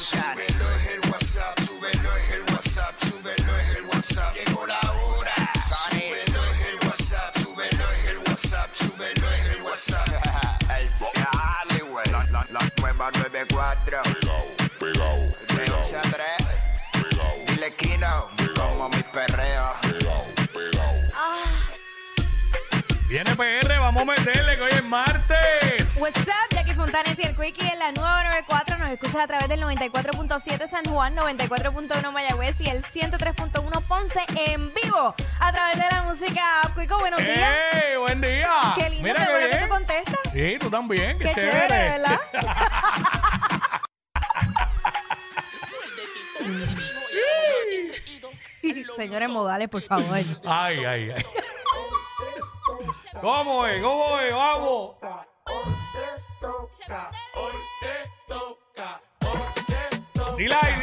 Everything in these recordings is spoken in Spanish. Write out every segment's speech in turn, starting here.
Súbelo es el WhatsApp, súbelo es el WhatsApp, súbelo es el WhatsApp, llegó la hora. Súbelo es el WhatsApp, súbelo es el WhatsApp, súbelo es el WhatsApp. Dale, güey. La, la, la nueva 94. Pegao, pegao, De 11 a 3. pegao, Dile Kino. Como mi perreo. pegao, pegao. Viene PR, vamos a meterle que hoy es martes. What's up, Jackie Fontanes y el Quickie en la nueva 94. Nos escuchas a través del 94.7 San Juan, 94.1 Mayagüez y el 103.1 Ponce en vivo a través de la música App. Quico, buenos días. ¡Ey! ¡Buen día! Qué lindo, Mira qué bueno que tú contestas. Sí, tú también. Qué, Qué chévere, ¿verdad? Señores modales, por favor. Ay, ay, ay. ¿Cómo es? ¿Cómo es? Vamos. Dile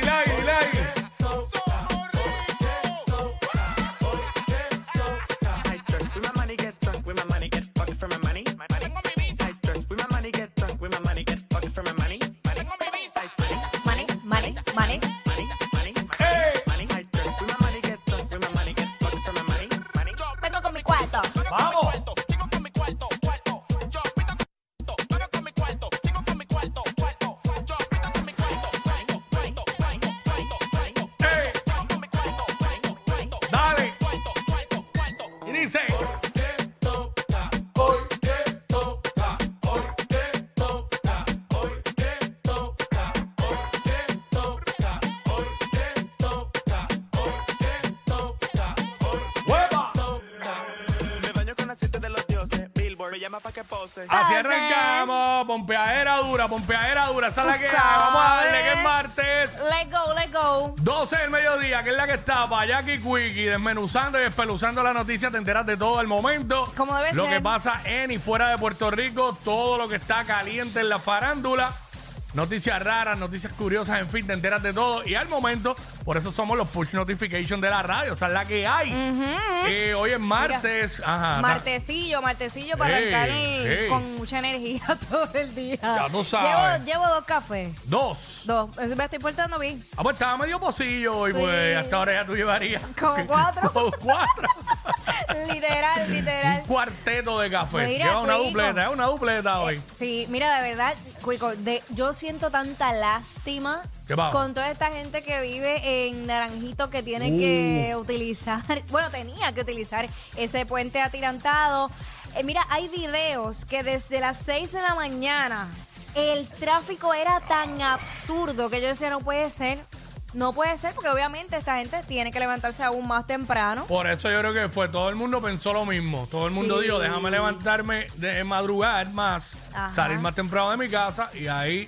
llama pa' que pose. Así arrancamos, pompeadera dura, pompeadera dura, esa es la que hay. Vamos a darle que es martes. Let's go, let's go. 12 del mediodía, que es la que está para Jackie Quickie, desmenuzando y espeluzando la noticia, te enteras de todo el momento. Como debe Lo ser. que pasa en y fuera de Puerto Rico, todo lo que está caliente en la farándula. Noticias raras, noticias curiosas, en fin, te enteras de todo. Y al momento, por eso somos los push notification de la radio, o sea, la que hay. Eh, hoy es martes. Ajá. Martesillo, martesillo para Ey, arrancar ey. con mucha energía todo el día. Ya tú sabes. Llevo, llevo dos cafés. Dos. Dos. Me estoy portando bien. Ah, pues estaba medio pocillo hoy, Sí. pues hasta ahora ya tú llevarías. Como cuatro. Como cuatro. literal, literal. Un cuarteto de café. Mira, Lleva una Cuico. dupleta, es una dupleta hoy. Sí, mira, de verdad, Cuico, de, yo siento tanta lástima ¿Qué pasa? con toda esta gente que vive en Naranjito que tiene Uh. que utilizar, bueno, tenía que utilizar ese puente atirantado. Eh, mira, hay videos que desde las 6 de la mañana el tráfico era tan absurdo que yo decía, no puede ser. No puede ser porque obviamente esta gente tiene que levantarse aún más temprano. Por eso yo creo que fue, todo el mundo pensó lo mismo. Todo el mundo Sí. dijo, déjame levantarme de madrugar más, Ajá. salir más temprano de mi casa y ahí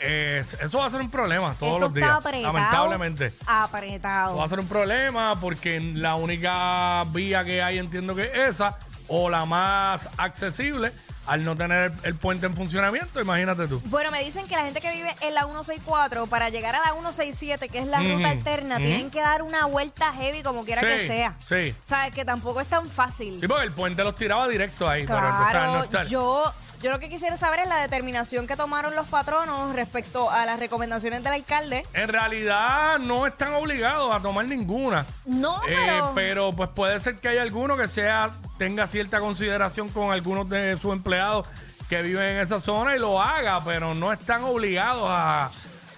eh, eso va a ser un problema todos Esto los días. está apretado. Lamentablemente. Apretado. Va a ser un problema porque la única vía que hay entiendo que es esa o la más accesible al no tener el, el puente en funcionamiento, imagínate tú. Bueno, me dicen que la gente que vive en la 164, para llegar a la 167, que es la ruta alterna, tienen que dar una vuelta heavy como quiera que sea. sí. ¿Sabes? Que tampoco es tan fácil. Sí, porque el puente los tiraba directo ahí. pero entonces, al no Claro, yo, yo lo que quisiera saber es la determinación que tomaron los patronos respecto a las recomendaciones del alcalde. En realidad no están obligados a tomar ninguna. No, Eh, pero... pero pues puede ser que haya alguno que sea tenga cierta consideración con algunos de sus empleados que viven en esa zona y lo haga, pero no están obligados a,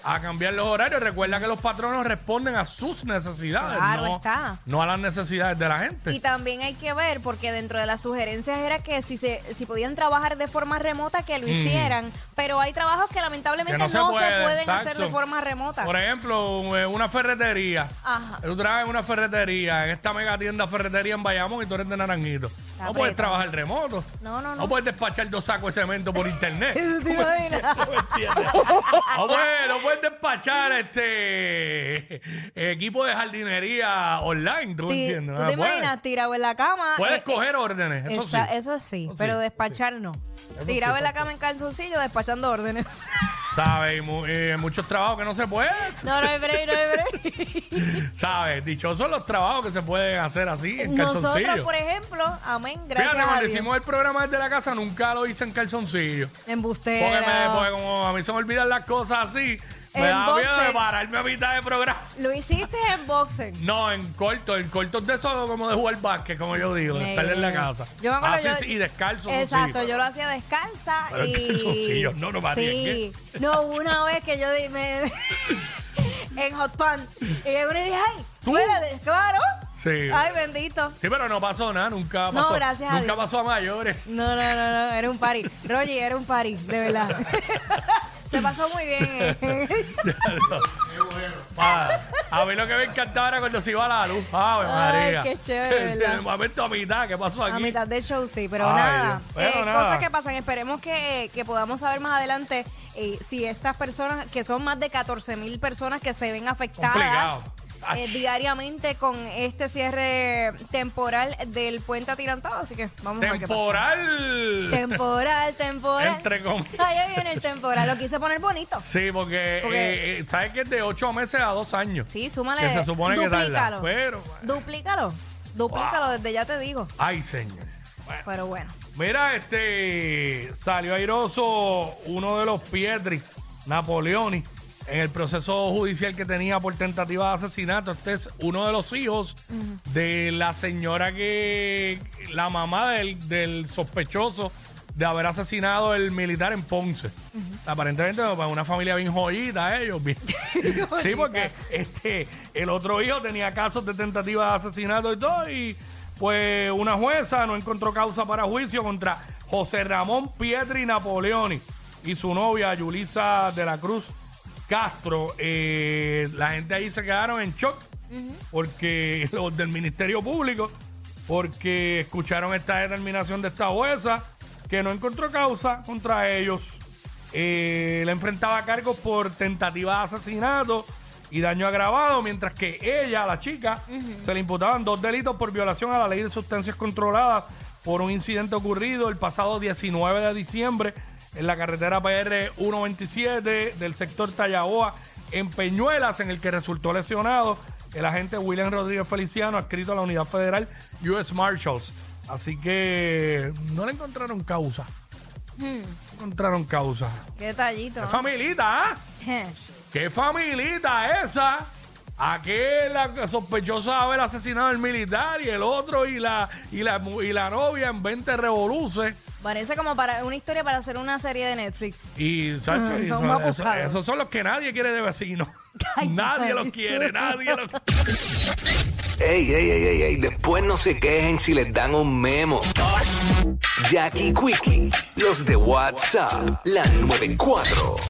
a cambiar los horarios. Recuerda que los patronos responden a sus necesidades, Claro no, está. no a las necesidades de la gente. Y también hay que ver, porque dentro de las sugerencias era que si se si podían trabajar de forma remota, que lo hicieran. Pero hay trabajos que lamentablemente Que no, se, pueden hacer de forma remota. Por ejemplo, eh, una ferretería. Ajá. Tú trabajas en una ferretería, en esta mega tienda ferretería en Bayamón y tú eres de Naranjito. No Está puedes apretado. trabajar remoto. No, no, no. No puedes despachar dos sacos de cemento por internet. ¿Te imaginas? No puedes, despachar este equipo de jardinería online. ¿Tú Ti- entiendes? ¿Tú No te puedes. imaginas tirado en la cama? Puedes eh, coger órdenes, eso esa- sí. eso sí, Eso pero sí, despachar no. Tirado en la cama en calzoncillo, despachando órdenes. ¿Sabes? Y mu- y muchos trabajos que no se pueden. no, no hay break, no hay break. ¿Sabes? Dichosos los trabajos que se pueden hacer así en Nosotros, calzoncillo. por ejemplo, amén, gracias Fíjate, a cuando Dios. hicimos el programa desde la casa, nunca lo hice en calzoncillo. Embustero. Porque, me, porque como a mí se me olvidan las cosas así, me En da miedo de boxer. pararme a mitad de programa. Lo hiciste en boxer. No, en corto, en cortos de eso como de jugar básquet, como yo digo, de estar en la casa. Yo me acuerdo, Así yo- sí, y descalzo. eso sí. Exacto, yo lo hacía descalza Pero y... calzoncillos, no, no me Sí, no, una vez que yo di- me... en Hot Pan, y yo le dije, ay, ¿Tú? espérate, claro. Sí. Ay, bendito. Sí, pero no pasó nada, nunca No, pasó. gracias a Nunca Dios. pasó a mayores. No, no, no, no, era un party. Roger, era un party, de verdad. Se pasó muy bien. eh. Ah, a mí lo que me encantaba era cuando se iba la luz. Ave Ay, María. qué chévere, En el momento a mitad, ¿qué pasó aquí? A mitad del show, sí, pero Ay, nada. Dios. Pero Eh, nada. Cosas que pasan. Esperemos que, que podamos saber más adelante eh, si estas personas, que son más de 14 mil personas que se ven afectadas Complicado. Eh, diariamente con este cierre temporal del puente atirantado. Así que vamos a ver qué pasa. Temporal. Temporal, temporal. Entre comillas. Ahí viene el temporal. Lo quise poner bonito. Sí, porque, Porque- eh, eh, sabes que es de 8 meses a 2 años. Sí, súmale. Que se supone que tarda. duplícalo. Pero, Duplícalo. Duplícalo, Wow. desde ya te digo. ay, señor. Bueno. Pero bueno. Mira, este salió airoso uno de los Pietri, Napoleoni, en el proceso judicial que tenía por tentativa de asesinato. Este es uno de los hijos de la señora que, la mamá del, del sospechoso de haber asesinado el militar en Ponce. Aparentemente, pues, una familia bien joyita ellos. bien- sí, porque este, el otro hijo tenía casos de tentativa de asesinato y todo, y pues una jueza no encontró causa para juicio contra José Ramón Pietri Napoleoni y su novia Yulisa de la Cruz Castro. Eh, la gente ahí se quedaron en shock porque los del Ministerio Público, porque escucharon esta determinación de esta jueza que no encontró causa contra ellos. Eh, le enfrentaba cargos por tentativa de asesinato y daño agravado, mientras que ella, la chica, se le imputaban dos delitos por violación a la ley de sustancias controladas por un incidente ocurrido el pasado 19 de diciembre en la carretera PR 127 del sector Tallaboa en Peñuelas, en el que resultó lesionado el agente William Rodríguez Feliciano, adscrito a la Unidad Federal US Marshals. Así que no le encontraron causa. No encontraron causa. Qué detallito. ¡Qué familita, ah! ¡Qué familita esa! Aquel la sospechosa de haber asesinado al militar y el otro y la y la, y la novia en 20 revoluces. Parece como para una historia para hacer una serie de Netflix. Y ¿sabes? No, Eso- eso- esos son los que nadie quiere de vecino. Ay, nadie los quiere, nadie los Ey, ey, ey, ey, ey, después no se quejen si les dan un memo. Jackie Quickie, los de WhatsApp, la 94.